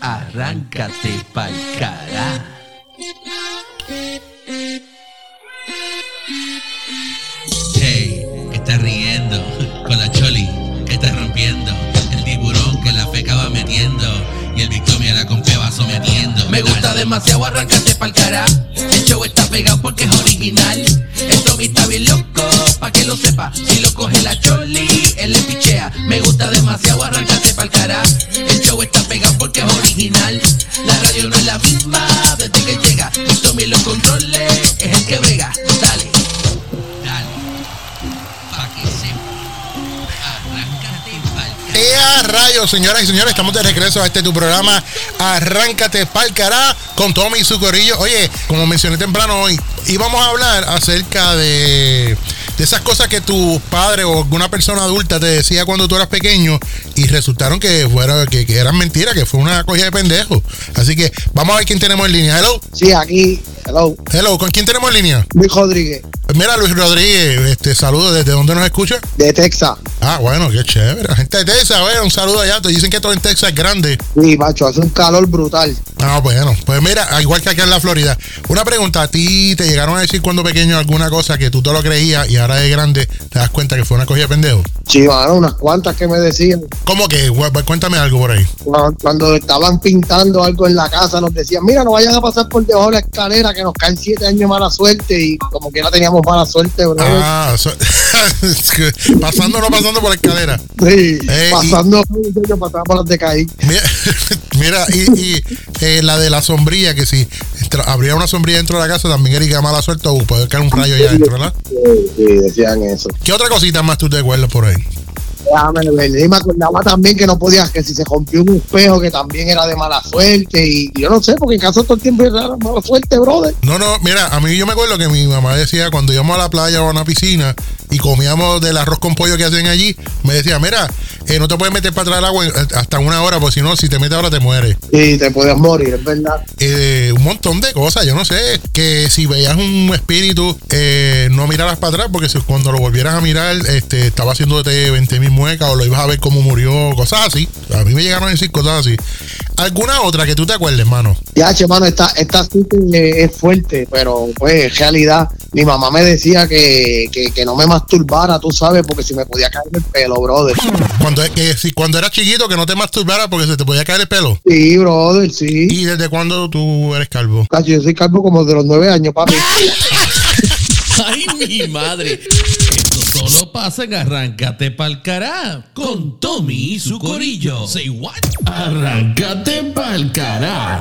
Arráncate pa'l cara. Hey, que está riendo con la choli que está rompiendo. El tiburón que la feca va metiendo. Y el Victoria la compea va sometiendo. Me gusta demasiado arrancarte pa'l cara. El show está pegado porque es original. Tommy está bien loco, pa' que lo sepa. Si lo coge la choli, él le pichea. Me gusta demasiado arrancarte pa'l cara. El show está pegado porque es original. La radio no es la misma ¡Ea rayos, señoras y señores! Estamos de regreso a este tu programa Arráncate pa'l cará con Tommy y su corillo. Oye, como mencioné temprano hoy, íbamos a hablar acerca de, de esas cosas que tu padre o alguna persona adulta te decía cuando tú eras pequeño y resultaron que, fuera, que, que eran mentiras, que fue una cogida de pendejo. Así que vamos a ver quién tenemos en línea. Hello, Sí, aquí. Hello. hello, ¿con quién tenemos en línea? Luis Rodríguez, Mira, Luis Rodríguez, este saludo, ¿desde dónde nos escucha? de Texas. Ah, bueno, qué chévere. La gente de Texas, bueno, un saludo allá. Te dicen que todo en Texas es grande. Sí, macho, hace un calor brutal. Ah, bueno, pues mira, igual que acá en la Florida. Una pregunta, ¿a ti te llegaron a decir cuando pequeño alguna cosa que tú te lo creías y ahora de grande te das cuenta que fue una cogida de pendejo? Sí, mano, unas cuantas que me decían. ¿Cómo que? Pues Cuéntame algo por ahí. Cuando, cuando estaban pintando algo en la casa, nos decían, mira, no vayan a pasar por debajo de la escalera, que nos caen siete años de mala suerte. Y como que no teníamos mala suerte, bro. Ah, so- pasando o no pasando por la escalera. sí, eh, pasando pasaba por las de caí. Mira, mira, y, y, eh, la de la sombrilla, que si habría una sombrilla dentro de la casa, también era que mala suerte o puede caer un rayo allá adentro, ¿verdad? Sí, sí, decían eso. ¿Qué otra cosita más tú te acuerdas por ahí? Déjame ver. Y me acordaba también que no podías, que si se rompió un espejo, que también era de mala suerte. Y yo no sé, porque en casa todo el tiempo era mala suerte, brother. No, no, mira, a mí yo me acuerdo que mi mamá decía cuando íbamos a la playa o a una piscina y comíamos del arroz con pollo que hacen allí, me decía, mira, eh, no te puedes meter para atrás del agua en- hasta una hora, porque si no, si te metes ahora te mueres. Y te podías morir, es verdad. Eh, un montón de cosas, yo no sé, que si veías un espíritu, eh, no miraras para atrás, porque si cuando lo volvieras a mirar, este, estaba haciéndote 20 mil muecas o lo ibas a ver cómo murió, cosas así. A mí me llegaron a decir cosas así. ¿Alguna otra que tú te acuerdes, mano? Ya, che, mano, esta, esta sí que es fuerte, pero pues en realidad mi mamá me decía que, que, que no me masturbara, tú sabes, porque si me podía caer el pelo, brother. Cuando, que, si, cuando eras chiquito, que no te masturbaras porque se te podía caer el pelo. Sí, brother, sí. ¿Y desde cuándo tú eres calvo? Cacho, yo soy calvo como de los nueve años, papi. ¡Ay, mi madre! Solo pasa en Arráncate pa'l cará con Tommy y su corillo. Say what? Arráncate pa'l cará.